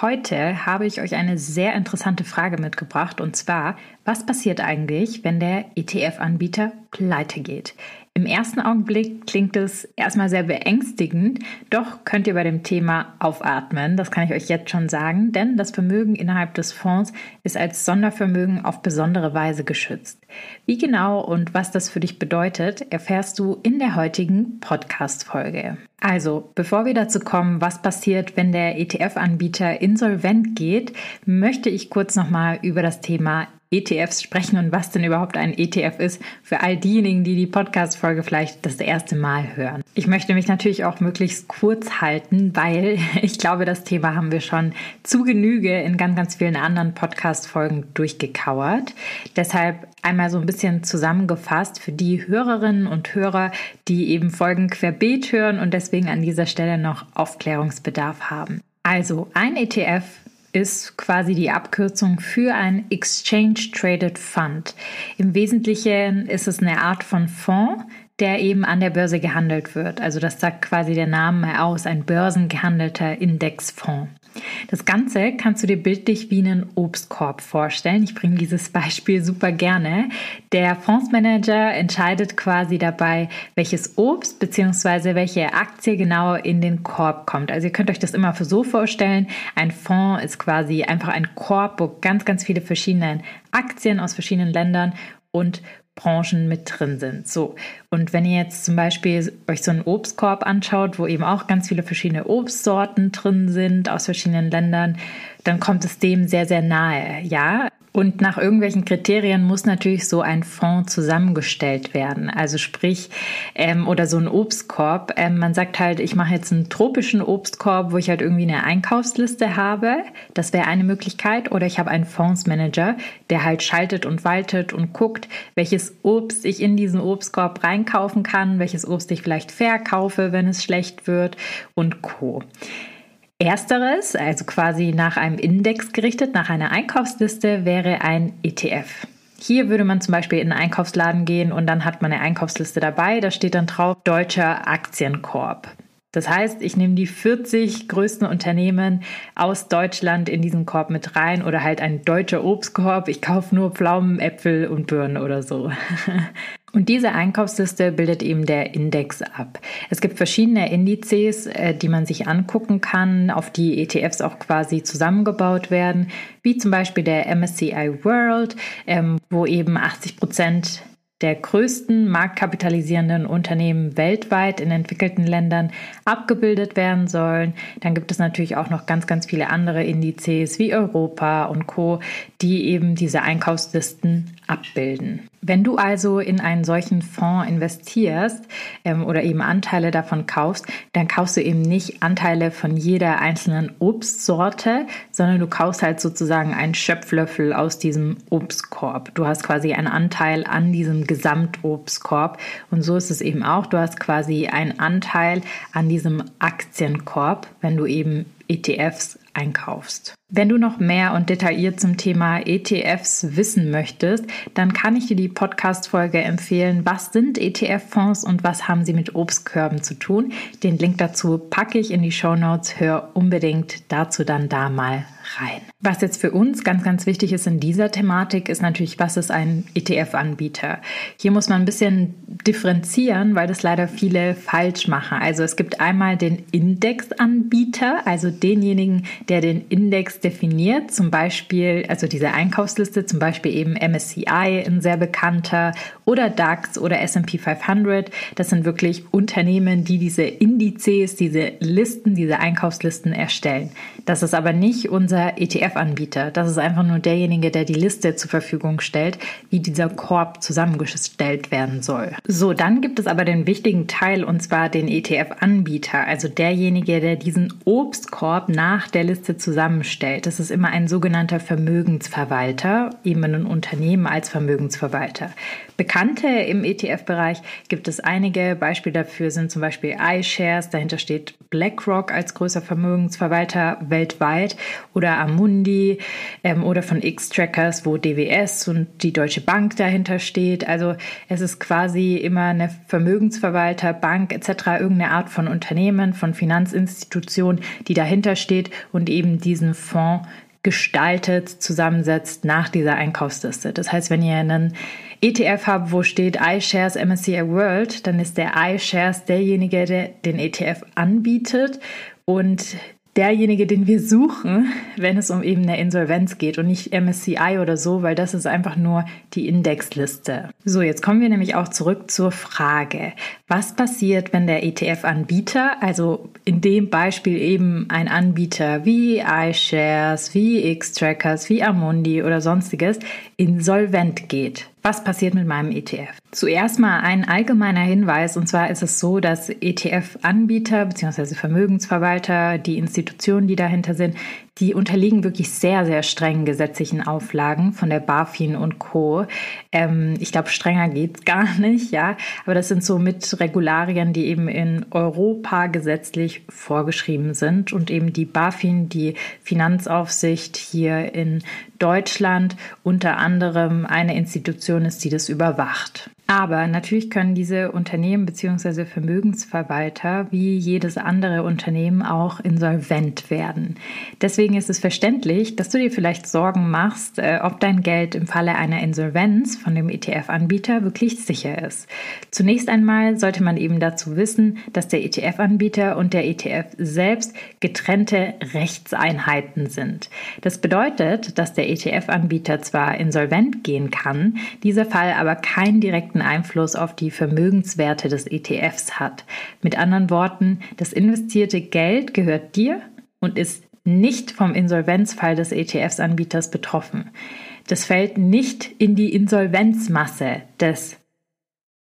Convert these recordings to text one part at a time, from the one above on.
Heute habe ich euch eine sehr interessante Frage mitgebracht und zwar, was passiert eigentlich, wenn der ETF-Anbieter pleite geht? Im ersten Augenblick klingt es erstmal sehr beängstigend, doch könnt ihr bei dem Thema aufatmen, das kann ich euch jetzt schon sagen, denn das Vermögen innerhalb des Fonds ist als Sondervermögen auf besondere Weise geschützt. Wie genau und was das für dich bedeutet, erfährst du in der heutigen Podcast-Folge. Also, bevor wir dazu kommen, was passiert, wenn der ETF-Anbieter insolvent geht, möchte ich kurz nochmal über das Thema ETFs sprechen und was denn überhaupt ein ETF ist, für all diejenigen, die die Podcast-Folge vielleicht das erste Mal hören. Ich möchte mich natürlich auch möglichst kurz halten, weil ich glaube, das Thema haben wir schon zu Genüge in ganz, ganz vielen anderen Podcast-Folgen durchgekauert. Deshalb einmal so ein bisschen zusammengefasst für die Hörerinnen und Hörer, die eben Folgen querbeet hören und deswegen an dieser Stelle noch Aufklärungsbedarf haben. Also ein ETF ist quasi die Abkürzung für ein Exchange Traded Fund. Im Wesentlichen ist es eine Art von Fonds, der eben an der Börse gehandelt wird. Also das sagt quasi der Name aus, ein börsengehandelter Indexfonds. Das Ganze kannst du dir bildlich wie einen Obstkorb vorstellen. Ich bringe dieses Beispiel super gerne. Der Fondsmanager entscheidet quasi dabei, welches Obst bzw. welche Aktie genau in den Korb kommt. Also ihr könnt euch das immer so vorstellen. Ein Fonds ist quasi einfach ein Korb, wo ganz, ganz viele verschiedene Aktien aus verschiedenen Ländern und Branchen mit drin sind. So. Und wenn ihr jetzt zum Beispiel euch so einen Obstkorb anschaut, wo eben auch ganz viele verschiedene Obstsorten drin sind aus verschiedenen Ländern, dann kommt es dem sehr, sehr nahe. Ja, und nach irgendwelchen Kriterien muss natürlich so ein Fonds zusammengestellt werden. Also sprich, ähm, oder so ein Obstkorb. Ähm, man sagt halt, ich mache jetzt einen tropischen Obstkorb, wo ich halt irgendwie eine Einkaufsliste habe. Das wäre eine Möglichkeit. Oder ich habe einen Fondsmanager, der halt schaltet und waltet und guckt, welches Obst ich in diesen Obstkorb reinkaufen kann, welches Obst ich vielleicht verkaufe, wenn es schlecht wird und co. Ersteres, also quasi nach einem Index gerichtet, nach einer Einkaufsliste, wäre ein ETF. Hier würde man zum Beispiel in einen Einkaufsladen gehen und dann hat man eine Einkaufsliste dabei. Da steht dann drauf Deutscher Aktienkorb. Das heißt, ich nehme die 40 größten Unternehmen aus Deutschland in diesen Korb mit rein oder halt ein deutscher Obstkorb. Ich kaufe nur Pflaumen, Äpfel und Birnen oder so. Und diese Einkaufsliste bildet eben der Index ab. Es gibt verschiedene Indizes, äh, die man sich angucken kann, auf die ETFs auch quasi zusammengebaut werden, wie zum Beispiel der MSCI World, ähm, wo eben 80 Prozent der größten marktkapitalisierenden Unternehmen weltweit in entwickelten Ländern abgebildet werden sollen. Dann gibt es natürlich auch noch ganz, ganz viele andere Indizes wie Europa und Co, die eben diese Einkaufslisten abbilden. Wenn du also in einen solchen Fonds investierst ähm, oder eben Anteile davon kaufst, dann kaufst du eben nicht Anteile von jeder einzelnen Obstsorte, sondern du kaufst halt sozusagen einen Schöpflöffel aus diesem Obstkorb. Du hast quasi einen Anteil an diesem Gesamtobstkorb und so ist es eben auch. Du hast quasi einen Anteil an diesem Aktienkorb, wenn du eben ETFs einkaufst. Wenn du noch mehr und detailliert zum Thema ETFs wissen möchtest, dann kann ich dir die Podcast-Folge empfehlen. Was sind ETF-Fonds und was haben sie mit Obstkörben zu tun? Den Link dazu packe ich in die Show Notes. Hör unbedingt dazu dann da mal rein. Was jetzt für uns ganz, ganz wichtig ist in dieser Thematik, ist natürlich, was ist ein ETF-Anbieter? Hier muss man ein bisschen differenzieren, weil das leider viele falsch machen. Also es gibt einmal den Indexanbieter, also denjenigen, der den Index definiert, zum Beispiel, also diese Einkaufsliste, zum Beispiel eben MSCI, ein sehr bekannter, oder DAX oder S&P 500. Das sind wirklich Unternehmen, die diese Indizes, diese Listen, diese Einkaufslisten erstellen. Das ist aber nicht unser unser ETF-Anbieter. Das ist einfach nur derjenige, der die Liste zur Verfügung stellt, wie dieser Korb zusammengestellt werden soll. So, dann gibt es aber den wichtigen Teil und zwar den ETF-Anbieter, also derjenige, der diesen Obstkorb nach der Liste zusammenstellt. Das ist immer ein sogenannter Vermögensverwalter, eben ein Unternehmen als Vermögensverwalter. Bekannte im ETF-Bereich gibt es einige. Beispiele dafür sind zum Beispiel iShares, dahinter steht BlackRock als größter Vermögensverwalter weltweit oder Amundi ähm, oder von X-Trackers, wo DWS und die Deutsche Bank dahinter steht. Also es ist quasi immer eine Vermögensverwalter, Bank etc., irgendeine Art von Unternehmen, von Finanzinstitution, die dahinter steht und eben diesen Fonds gestaltet, zusammensetzt nach dieser Einkaufsliste. Das heißt, wenn ihr einen ETF habt, wo steht iShares MSCI World, dann ist der iShares derjenige, der den ETF anbietet und derjenige, den wir suchen, wenn es um eben eine Insolvenz geht und nicht MSCI oder so, weil das ist einfach nur die Indexliste. So, jetzt kommen wir nämlich auch zurück zur Frage, was passiert, wenn der ETF-Anbieter, also in dem Beispiel eben ein Anbieter wie iShares, wie Xtrackers, wie Amundi oder sonstiges, insolvent geht? Was passiert mit meinem ETF? Zuerst mal ein allgemeiner Hinweis, und zwar ist es so, dass ETF-Anbieter bzw. Vermögensverwalter, die Institutionen, die dahinter sind, die unterliegen wirklich sehr, sehr strengen gesetzlichen Auflagen von der BaFin und Co. Ähm, ich glaube, strenger geht's gar nicht, ja. Aber das sind so mit Regularien, die eben in Europa gesetzlich vorgeschrieben sind und eben die BaFin, die Finanzaufsicht hier in Deutschland unter anderem eine Institution ist, die das überwacht. Aber natürlich können diese Unternehmen bzw. Vermögensverwalter wie jedes andere Unternehmen auch insolvent werden. Deswegen ist es verständlich, dass du dir vielleicht Sorgen machst, äh, ob dein Geld im Falle einer Insolvenz von dem ETF-Anbieter wirklich sicher ist. Zunächst einmal sollte man eben dazu wissen, dass der ETF-Anbieter und der ETF selbst getrennte Rechtseinheiten sind. Das bedeutet, dass der ETF-Anbieter zwar insolvent gehen kann, dieser Fall aber keinen direkten Einfluss auf die Vermögenswerte des ETFs hat. Mit anderen Worten, das investierte Geld gehört dir und ist nicht vom Insolvenzfall des ETFs-Anbieters betroffen. Das fällt nicht in die Insolvenzmasse des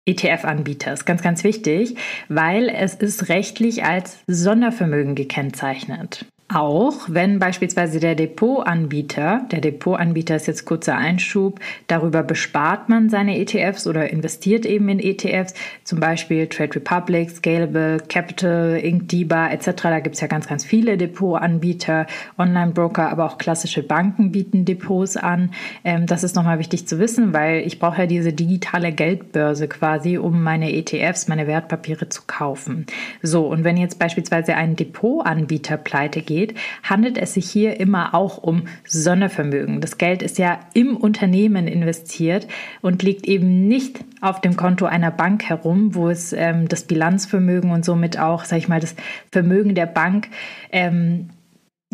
ETF-Anbieters. Ganz, ganz wichtig, weil es ist rechtlich als Sondervermögen gekennzeichnet. Auch wenn beispielsweise der Depotanbieter, der Depotanbieter ist jetzt kurzer Einschub, darüber bespart man seine ETFs oder investiert eben in ETFs, zum Beispiel Trade Republic, Scalable, Capital, Inkdiba etc. Da gibt es ja ganz, ganz viele Depotanbieter, Online-Broker, aber auch klassische Banken bieten Depots an. Ähm, das ist nochmal wichtig zu wissen, weil ich brauche ja diese digitale Geldbörse quasi, um meine ETFs, meine Wertpapiere zu kaufen. So, und wenn jetzt beispielsweise ein Depotanbieter pleite geht, geht, handelt es sich hier immer auch um Sondervermögen. Das Geld ist ja im Unternehmen investiert und liegt eben nicht auf dem Konto einer Bank herum, wo es ähm, das Bilanzvermögen und somit auch, sag ich mal, das Vermögen der Bank ähm,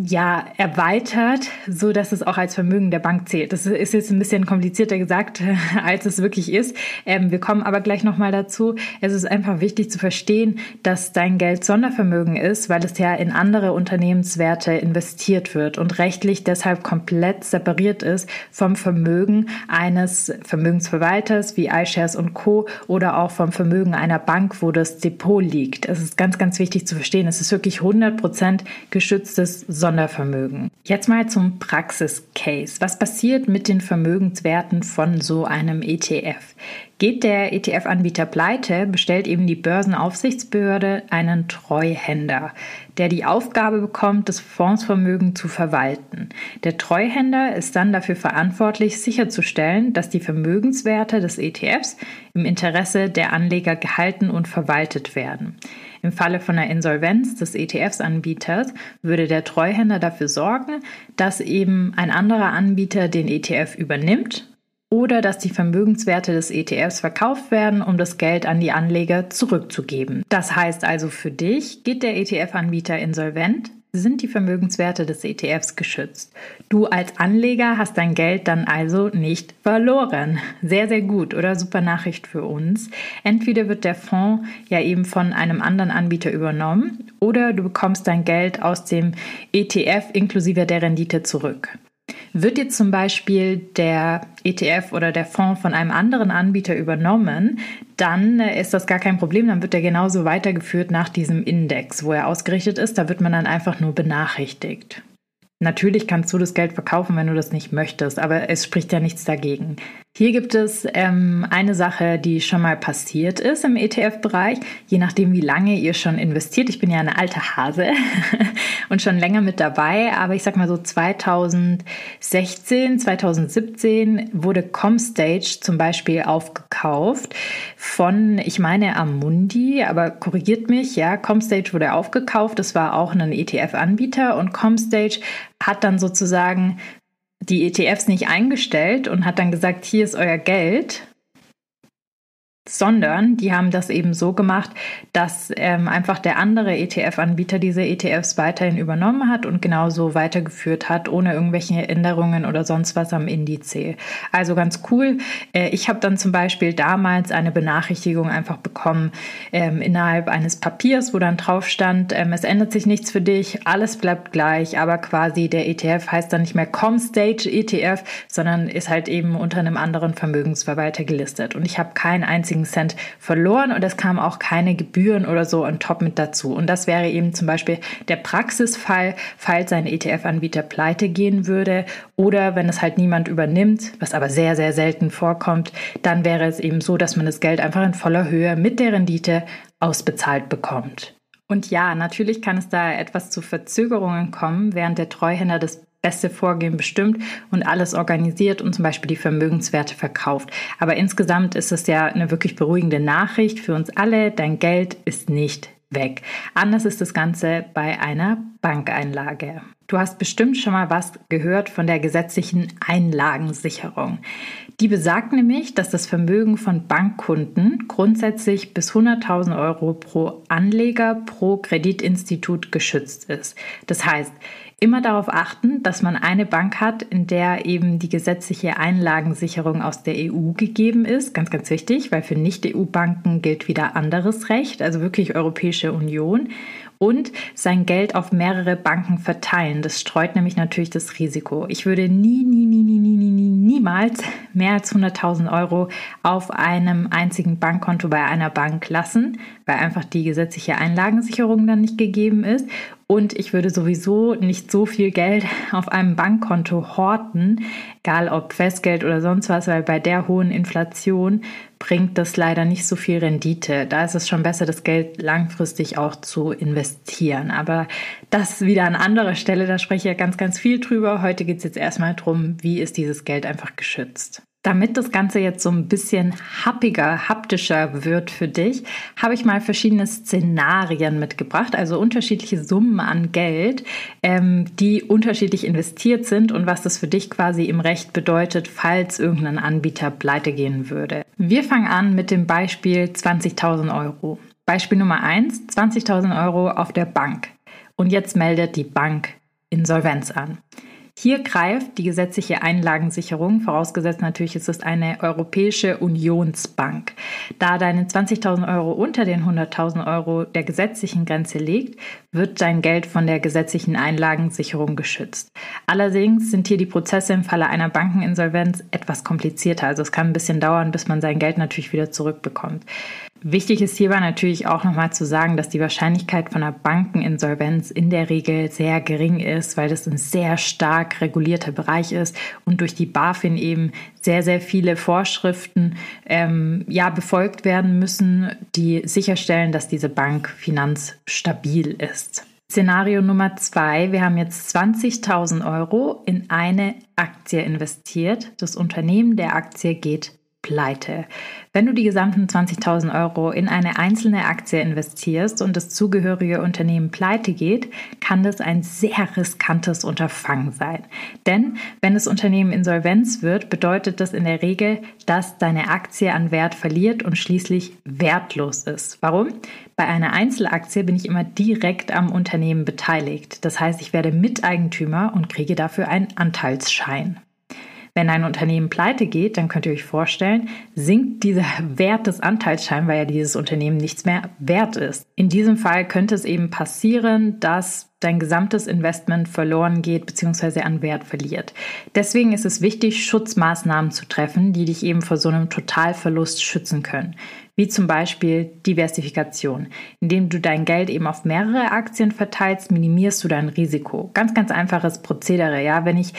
ja, erweitert, so dass es auch als Vermögen der Bank zählt. Das ist jetzt ein bisschen komplizierter gesagt, als es wirklich ist. Ähm, wir kommen aber gleich nochmal dazu. Es ist einfach wichtig zu verstehen, dass dein Geld Sondervermögen ist, weil es ja in andere Unternehmenswerte investiert wird und rechtlich deshalb komplett separiert ist vom Vermögen eines Vermögensverwalters wie iShares und Co. oder auch vom Vermögen einer Bank, wo das Depot liegt. Es ist ganz, ganz wichtig zu verstehen. Es ist wirklich 100 Prozent geschütztes Sondervermögen. Sondervermögen. Jetzt mal zum Praxis-Case. Was passiert mit den Vermögenswerten von so einem ETF? Geht der ETF-Anbieter pleite, bestellt eben die Börsenaufsichtsbehörde einen Treuhänder, der die Aufgabe bekommt, das Fondsvermögen zu verwalten. Der Treuhänder ist dann dafür verantwortlich, sicherzustellen, dass die Vermögenswerte des ETFs im Interesse der Anleger gehalten und verwaltet werden. Im Falle von einer Insolvenz des ETFs-Anbieters würde der Treuhänder dafür sorgen, dass eben ein anderer Anbieter den ETF übernimmt oder dass die Vermögenswerte des ETFs verkauft werden, um das Geld an die Anleger zurückzugeben. Das heißt also für dich, geht der ETF-Anbieter insolvent, sind die Vermögenswerte des ETFs geschützt. Du als Anleger hast dein Geld dann also nicht verloren. Sehr, sehr gut oder super Nachricht für uns. Entweder wird der Fonds ja eben von einem anderen Anbieter übernommen oder du bekommst dein Geld aus dem ETF inklusive der Rendite zurück. Wird jetzt zum Beispiel der ETF oder der Fonds von einem anderen Anbieter übernommen, dann ist das gar kein Problem. Dann wird er genauso weitergeführt nach diesem Index, wo er ausgerichtet ist. Da wird man dann einfach nur benachrichtigt. Natürlich kannst du das Geld verkaufen, wenn du das nicht möchtest, aber es spricht ja nichts dagegen. Hier gibt es ähm, eine Sache, die schon mal passiert ist im ETF-Bereich, je nachdem, wie lange ihr schon investiert. Ich bin ja eine alte Hase und schon länger mit dabei, aber ich sag mal so 2016, 2017 wurde Comstage zum Beispiel aufgekauft von, ich meine, Amundi, aber korrigiert mich, ja, Comstage wurde aufgekauft. Das war auch ein ETF-Anbieter und Comstage hat dann sozusagen die ETFs nicht eingestellt und hat dann gesagt, hier ist euer Geld sondern die haben das eben so gemacht, dass ähm, einfach der andere ETF-Anbieter diese ETFs weiterhin übernommen hat und genauso weitergeführt hat, ohne irgendwelche Änderungen oder sonst was am Indiz. Also ganz cool. Äh, ich habe dann zum Beispiel damals eine Benachrichtigung einfach bekommen ähm, innerhalb eines Papiers, wo dann drauf stand, ähm, es ändert sich nichts für dich, alles bleibt gleich, aber quasi der ETF heißt dann nicht mehr Comstage ETF, sondern ist halt eben unter einem anderen Vermögensverwalter gelistet. Und ich habe keinen einzigen einzigen Cent verloren und es kamen auch keine Gebühren oder so on top mit dazu. Und das wäre eben zum Beispiel der Praxisfall, falls ein ETF-Anbieter pleite gehen würde oder wenn es halt niemand übernimmt, was aber sehr, sehr selten vorkommt, dann wäre es eben so, dass man das Geld einfach in voller Höhe mit der Rendite ausbezahlt bekommt. Und ja, natürlich kann es da etwas zu Verzögerungen kommen, während der Treuhänder das beste Vorgehen bestimmt und alles organisiert und zum Beispiel die Vermögenswerte verkauft. Aber insgesamt ist es ja eine wirklich beruhigende Nachricht für uns alle. Dein Geld ist nicht weg. Anders ist das Ganze bei einer Bankeinlage. Du hast bestimmt schon mal was gehört von der gesetzlichen Einlagensicherung. Die besagt nämlich, dass das Vermögen von Bankkunden grundsätzlich bis 100.000 Euro pro Anleger pro Kreditinstitut geschützt ist. Das heißt, immer darauf achten, dass man eine Bank hat, in der eben die gesetzliche Einlagensicherung aus der EU gegeben ist. Ganz, ganz wichtig, weil für Nicht-EU-Banken gilt wieder anderes Recht, also wirklich Europäische Union und sein Geld auf mehrere Banken verteilen. Das streut nämlich natürlich das Risiko. Ich würde nie, nie, nie, nie, nie, nie, nie niemals mehr als 100.000 Euro auf einem einzigen Bankkonto bei einer Bank lassen, weil einfach die gesetzliche Einlagensicherung dann nicht gegeben ist. Und ich würde sowieso nicht so viel Geld auf einem Bankkonto horten, egal ob Festgeld oder sonst was, weil bei der hohen Inflation bringt das leider nicht so viel Rendite. Da ist es schon besser, das Geld langfristig auch zu investieren. Aber das wieder an anderer Stelle, da spreche ich ja ganz, ganz viel drüber. Heute geht es jetzt erstmal darum, wie ist dieses Geld einfach geschützt. Damit das Ganze jetzt so ein bisschen happiger, haptischer wird für dich, habe ich mal verschiedene Szenarien mitgebracht, also unterschiedliche Summen an Geld, ähm, die unterschiedlich investiert sind und was das für dich quasi im Recht bedeutet, falls irgendein Anbieter pleite gehen würde. Wir fangen an mit dem Beispiel 20.000 Euro. Beispiel Nummer 1, 20.000 Euro auf der Bank. Und jetzt meldet die Bank Insolvenz an. Hier greift die gesetzliche Einlagensicherung, vorausgesetzt natürlich ist es eine Europäische Unionsbank. Da deine 20.000 Euro unter den 100.000 Euro der gesetzlichen Grenze liegt, wird dein Geld von der gesetzlichen Einlagensicherung geschützt. Allerdings sind hier die Prozesse im Falle einer Bankeninsolvenz etwas komplizierter. Also es kann ein bisschen dauern, bis man sein Geld natürlich wieder zurückbekommt. Wichtig ist hierbei natürlich auch nochmal zu sagen, dass die Wahrscheinlichkeit von einer Bankeninsolvenz in der Regel sehr gering ist, weil das ein sehr stark regulierter Bereich ist und durch die BaFin eben sehr, sehr viele Vorschriften ähm, ja befolgt werden müssen, die sicherstellen, dass diese Bank finanzstabil ist. Szenario Nummer zwei. Wir haben jetzt 20.000 Euro in eine Aktie investiert. Das Unternehmen der Aktie geht pleite. Wenn du die gesamten 20.000 Euro in eine einzelne Aktie investierst und das zugehörige Unternehmen pleite geht, kann das ein sehr riskantes Unterfangen sein. Denn wenn das Unternehmen insolvenz wird, bedeutet das in der Regel, dass deine Aktie an Wert verliert und schließlich wertlos ist. Warum? Bei einer Einzelaktie bin ich immer direkt am Unternehmen beteiligt. Das heißt, ich werde Miteigentümer und kriege dafür einen Anteilsschein. Wenn ein Unternehmen pleite geht, dann könnt ihr euch vorstellen, sinkt dieser Wert des Anteilsscheins, weil ja dieses Unternehmen nichts mehr wert ist. In diesem Fall könnte es eben passieren, dass dein gesamtes Investment verloren geht bzw. an Wert verliert. Deswegen ist es wichtig, Schutzmaßnahmen zu treffen, die dich eben vor so einem Totalverlust schützen können. Wie zum Beispiel Diversifikation. Indem du dein Geld eben auf mehrere Aktien verteilst, minimierst du dein Risiko. Ganz, ganz einfaches Prozedere. Ja, wenn ich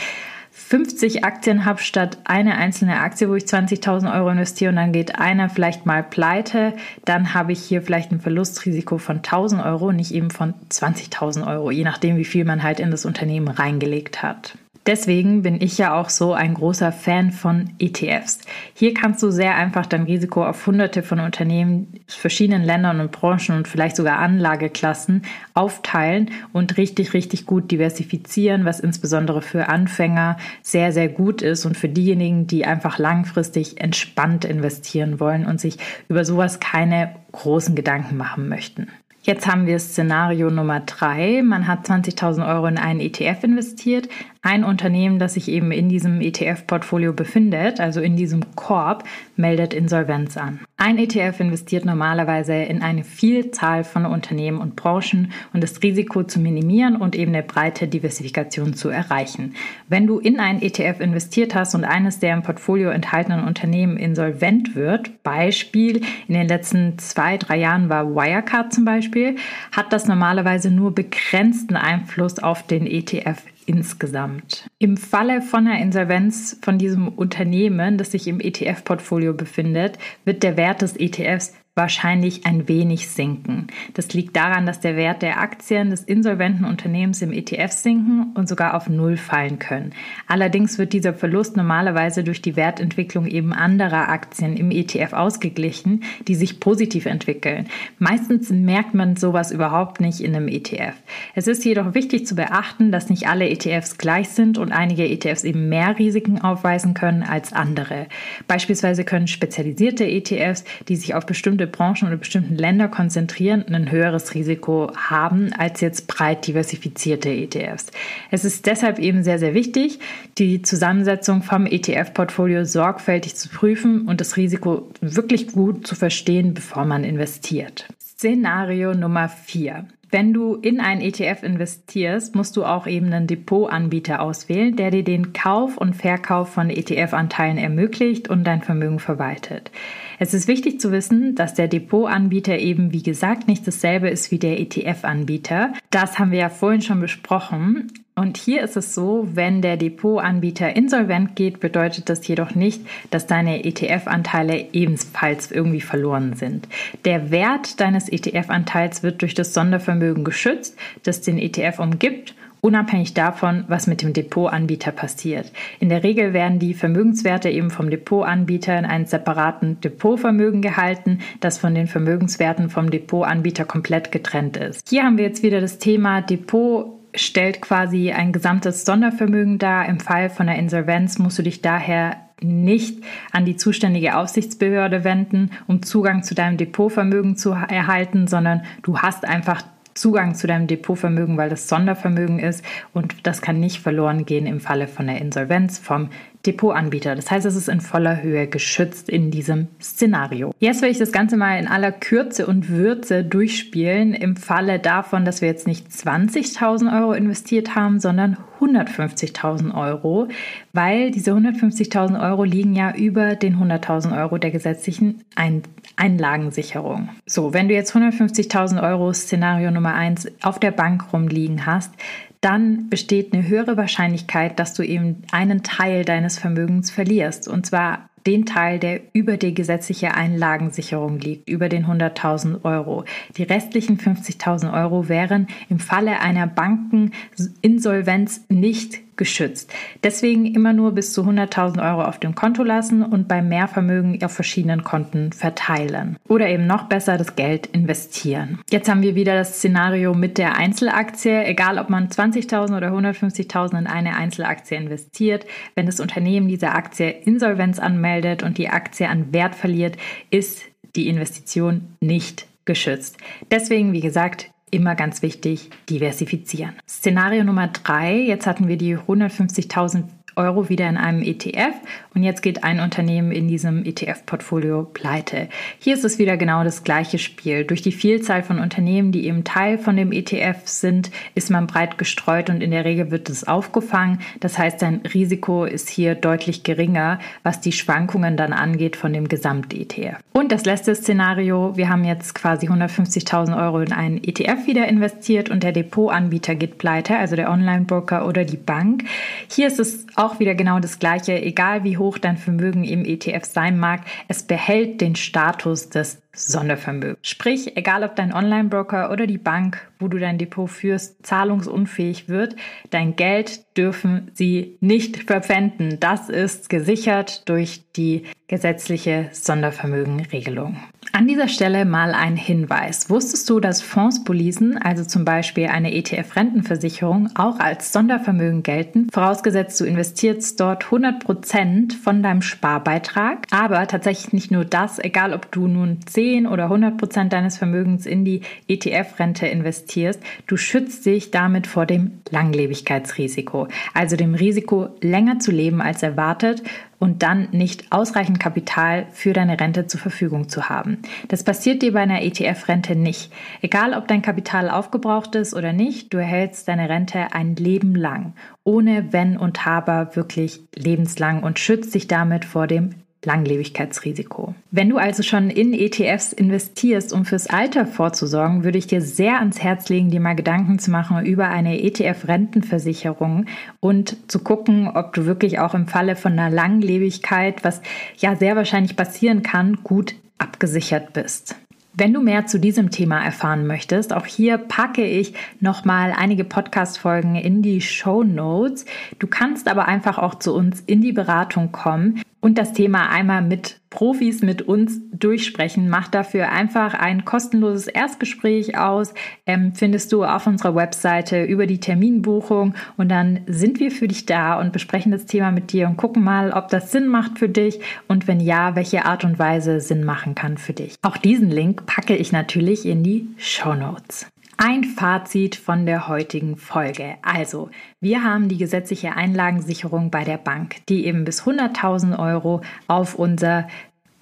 50 Aktien habe statt eine einzelne Aktie, wo ich 20.000 Euro investiere und dann geht einer vielleicht mal pleite, dann habe ich hier vielleicht ein Verlustrisiko von 1.000 Euro, nicht eben von 20.000 Euro, je nachdem, wie viel man halt in das Unternehmen reingelegt hat. Deswegen bin ich ja auch so ein großer Fan von ETFs. Hier kannst du sehr einfach dein Risiko auf hunderte von Unternehmen, verschiedenen Ländern und Branchen und vielleicht sogar Anlageklassen aufteilen und richtig, richtig gut diversifizieren, was insbesondere für Anfänger sehr, sehr gut ist und für diejenigen, die einfach langfristig entspannt investieren wollen und sich über sowas keine großen Gedanken machen möchten. Jetzt haben wir Szenario Nummer drei. Man hat 20.000 Euro in einen ETF investiert. Ein Unternehmen, das sich eben in diesem ETF-Portfolio befindet, also in diesem Korb, meldet Insolvenz an. Ein ETF investiert normalerweise in eine Vielzahl von Unternehmen und Branchen und das Risiko zu minimieren und eben eine breite Diversifikation zu erreichen. Wenn du in ein ETF investiert hast und eines der im Portfolio enthaltenen Unternehmen insolvent wird, Beispiel in den letzten zwei, drei Jahren war Wirecard zum Beispiel, hat das normalerweise nur begrenzten Einfluss auf den ETF insgesamt. Im Falle von einer Insolvenz von diesem Unternehmen, das sich im ETF-Portfolio befindet, wird der Wert des ETFs wahrscheinlich ein wenig sinken. Das liegt daran, dass der Wert der Aktien des insolventen Unternehmens im ETF sinken und sogar auf Null fallen können. Allerdings wird dieser Verlust normalerweise durch die Wertentwicklung eben anderer Aktien im ETF ausgeglichen, die sich positiv entwickeln. Meistens merkt man sowas überhaupt nicht in einem ETF. Es ist jedoch wichtig zu beachten, dass nicht alle ETFs gleich sind und einige ETFs eben mehr Risiken aufweisen können als andere. Beispielsweise können spezialisierte ETFs, die sich auf bestimmte bestimmte Branchen oder bestimmten Länder konzentrieren, ein höheres Risiko haben als jetzt breit diversifizierte ETFs. Es ist deshalb eben sehr, sehr wichtig, die Zusammensetzung vom ETF-Portfolio sorgfältig zu prüfen und das Risiko wirklich gut zu verstehen, bevor man investiert. Szenario Nummer 4. Wenn du in einen ETF investierst, musst du auch eben einen Depotanbieter auswählen, der dir den Kauf und Verkauf von ETF-Anteilen ermöglicht und dein Vermögen verwaltet. Es ist wichtig zu wissen, dass der Depotanbieter eben, wie gesagt, nicht dasselbe ist wie der ETF-Anbieter. Das haben wir ja vorhin schon besprochen. Und hier ist es so, wenn der Depotanbieter insolvent geht, bedeutet das jedoch nicht, dass deine ETF-Anteile ebenfalls irgendwie verloren sind. Der Wert deines ETF-Anteils wird durch das Sondervermögen geschützt, das den ETF umgibt unabhängig davon, was mit dem Depotanbieter passiert. In der Regel werden die Vermögenswerte eben vom Depotanbieter in einem separaten Depotvermögen gehalten, das von den Vermögenswerten vom Depotanbieter komplett getrennt ist. Hier haben wir jetzt wieder das Thema Depot stellt quasi ein gesamtes Sondervermögen dar. Im Fall von der Insolvenz musst du dich daher nicht an die zuständige Aufsichtsbehörde wenden, um Zugang zu deinem Depotvermögen zu erhalten, sondern du hast einfach Zugang zu deinem Depotvermögen, weil das Sondervermögen ist und das kann nicht verloren gehen im Falle von der Insolvenz vom Depotanbieter. Das heißt, es ist in voller Höhe geschützt in diesem Szenario. Jetzt will ich das Ganze mal in aller Kürze und Würze durchspielen im Falle davon, dass wir jetzt nicht 20.000 Euro investiert haben, sondern 150.000 Euro, weil diese 150.000 Euro liegen ja über den 100.000 Euro der gesetzlichen Ein Einlagensicherung. So, wenn du jetzt 150.000 Euro Szenario Nummer 1 auf der Bank rumliegen hast, dann besteht eine höhere Wahrscheinlichkeit, dass du eben einen Teil deines Vermögens verlierst. Und zwar den Teil, der über die gesetzliche Einlagensicherung liegt, über den 100.000 Euro. Die restlichen 50.000 Euro wären im Falle einer Bankeninsolvenz nicht geschützt. Deswegen immer nur bis zu 100.000 Euro auf dem Konto lassen und bei Mehrvermögen auf verschiedenen Konten verteilen. Oder eben noch besser das Geld investieren. Jetzt haben wir wieder das Szenario mit der Einzelaktie. Egal, ob man 20.000 oder 150.000 in eine Einzelaktie investiert, wenn das Unternehmen diese Aktie Insolvenz anmeldet und die Aktie an Wert verliert, ist die Investition nicht geschützt. Deswegen, wie gesagt, immer ganz wichtig, diversifizieren. Szenario Nummer drei, jetzt hatten wir die 150.000 Euro wieder in einem ETF und jetzt geht ein Unternehmen in diesem ETF-Portfolio pleite. Hier ist es wieder genau das gleiche Spiel. Durch die Vielzahl von Unternehmen, die eben Teil von dem ETF sind, ist man breit gestreut und in der Regel wird es aufgefangen. Das heißt, dein Risiko ist hier deutlich geringer, was die Schwankungen dann angeht von dem Gesamt-ETF. Und das letzte Szenario, wir haben jetzt quasi 150.000 Euro in einen ETF wieder investiert und der Depotanbieter geht pleite, also der Online-Broker oder die Bank. Hier ist es auch wieder genau das Gleiche, egal wie hoch dein Vermögen im ETF sein mag, es behält den Status des Sondervermögens. Sprich, egal ob dein Online-Broker oder die Bank, wo du dein Depot führst, zahlungsunfähig wird, dein Geld dürfen sie nicht verpfänden. Das ist gesichert durch die gesetzliche Sondervermögenregelung. An dieser Stelle mal ein Hinweis. Wusstest du, dass Fondspolisen, also zum Beispiel eine ETF-Rentenversicherung, auch als Sondervermögen gelten, vorausgesetzt du investierst dort 100 Prozent von deinem Sparbeitrag, aber tatsächlich nicht nur das, egal ob du nun 10 oder 100 Prozent deines Vermögens in die ETF-Rente investierst, du schützt dich damit vor dem Langlebigkeitsrisiko, also dem Risiko, länger zu leben als erwartet und dann nicht ausreichend Kapital für deine Rente zur Verfügung zu haben. Das passiert dir bei einer ETF-Rente nicht. Egal, ob dein Kapital aufgebraucht ist oder nicht, du erhältst deine Rente ein Leben lang, ohne Wenn und Aber wirklich lebenslang und schützt dich damit vor dem Langlebigkeitsrisiko. Wenn du also schon in ETFs investierst, um fürs Alter vorzusorgen, würde ich dir sehr ans Herz legen, dir mal Gedanken zu machen über eine ETF-Rentenversicherung und zu gucken, ob du wirklich auch im Falle von einer Langlebigkeit, was ja sehr wahrscheinlich passieren kann, gut abgesichert bist. Wenn du mehr zu diesem Thema erfahren möchtest, auch hier packe ich nochmal einige Podcast-Folgen in die Show Notes. Du kannst aber einfach auch zu uns in die Beratung kommen und das Thema einmal mit Profis, mit uns durchsprechen. Mach dafür einfach ein kostenloses Erstgespräch aus. Ähm, findest du auf unserer Webseite über die Terminbuchung und dann sind wir für dich da und besprechen das Thema mit dir und gucken mal, ob das Sinn macht für dich und wenn ja, welche Art und Weise Sinn machen kann für dich. Auch diesen Link packe ich natürlich in die Show Notes. Ein Fazit von der heutigen Folge. Also, wir haben die gesetzliche Einlagensicherung bei der Bank, die eben bis 100.000 Euro auf unser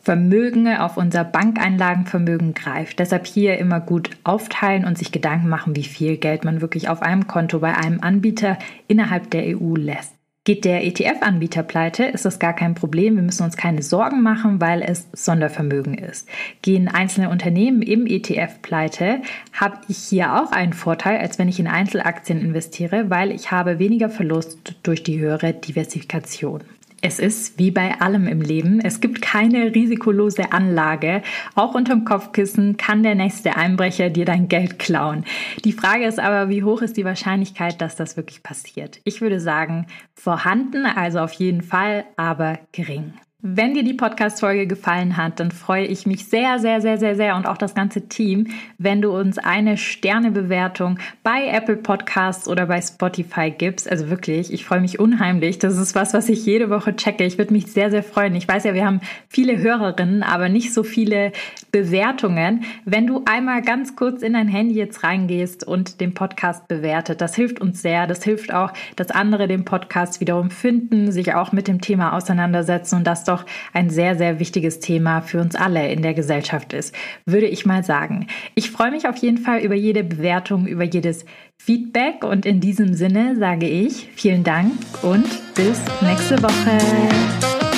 Vermögen, auf unser Bankeinlagenvermögen greift. Deshalb hier immer gut aufteilen und sich Gedanken machen, wie viel Geld man wirklich auf einem Konto bei einem Anbieter innerhalb der EU lässt. Geht der ETF-Anbieter pleite, ist das gar kein Problem. Wir müssen uns keine Sorgen machen, weil es Sondervermögen ist. Gehen einzelne Unternehmen im ETF pleite, habe ich hier auch einen Vorteil, als wenn ich in Einzelaktien investiere, weil ich habe weniger Verlust durch die höhere Diversifikation. Es ist wie bei allem im Leben. Es gibt keine risikolose Anlage. Auch unterm Kopfkissen kann der nächste Einbrecher dir dein Geld klauen. Die Frage ist aber, wie hoch ist die Wahrscheinlichkeit, dass das wirklich passiert? Ich würde sagen, vorhanden, also auf jeden Fall, aber gering. Wenn dir die Podcast-Folge gefallen hat, dann freue ich mich sehr, sehr, sehr, sehr, sehr und auch das ganze Team, wenn du uns eine Sternebewertung bei Apple Podcasts oder bei Spotify gibst. Also wirklich, ich freue mich unheimlich. Das ist was, was ich jede Woche checke. Ich würde mich sehr, sehr freuen. Ich weiß ja, wir haben viele Hörerinnen, aber nicht so viele Bewertungen. Wenn du einmal ganz kurz in dein Handy jetzt reingehst und den Podcast bewertet, das hilft uns sehr. Das hilft auch, dass andere den Podcast wiederum finden, sich auch mit dem Thema auseinandersetzen und das doch ein sehr, sehr wichtiges Thema für uns alle in der Gesellschaft ist, würde ich mal sagen. Ich freue mich auf jeden Fall über jede Bewertung, über jedes Feedback und in diesem Sinne sage ich vielen Dank und bis nächste Woche.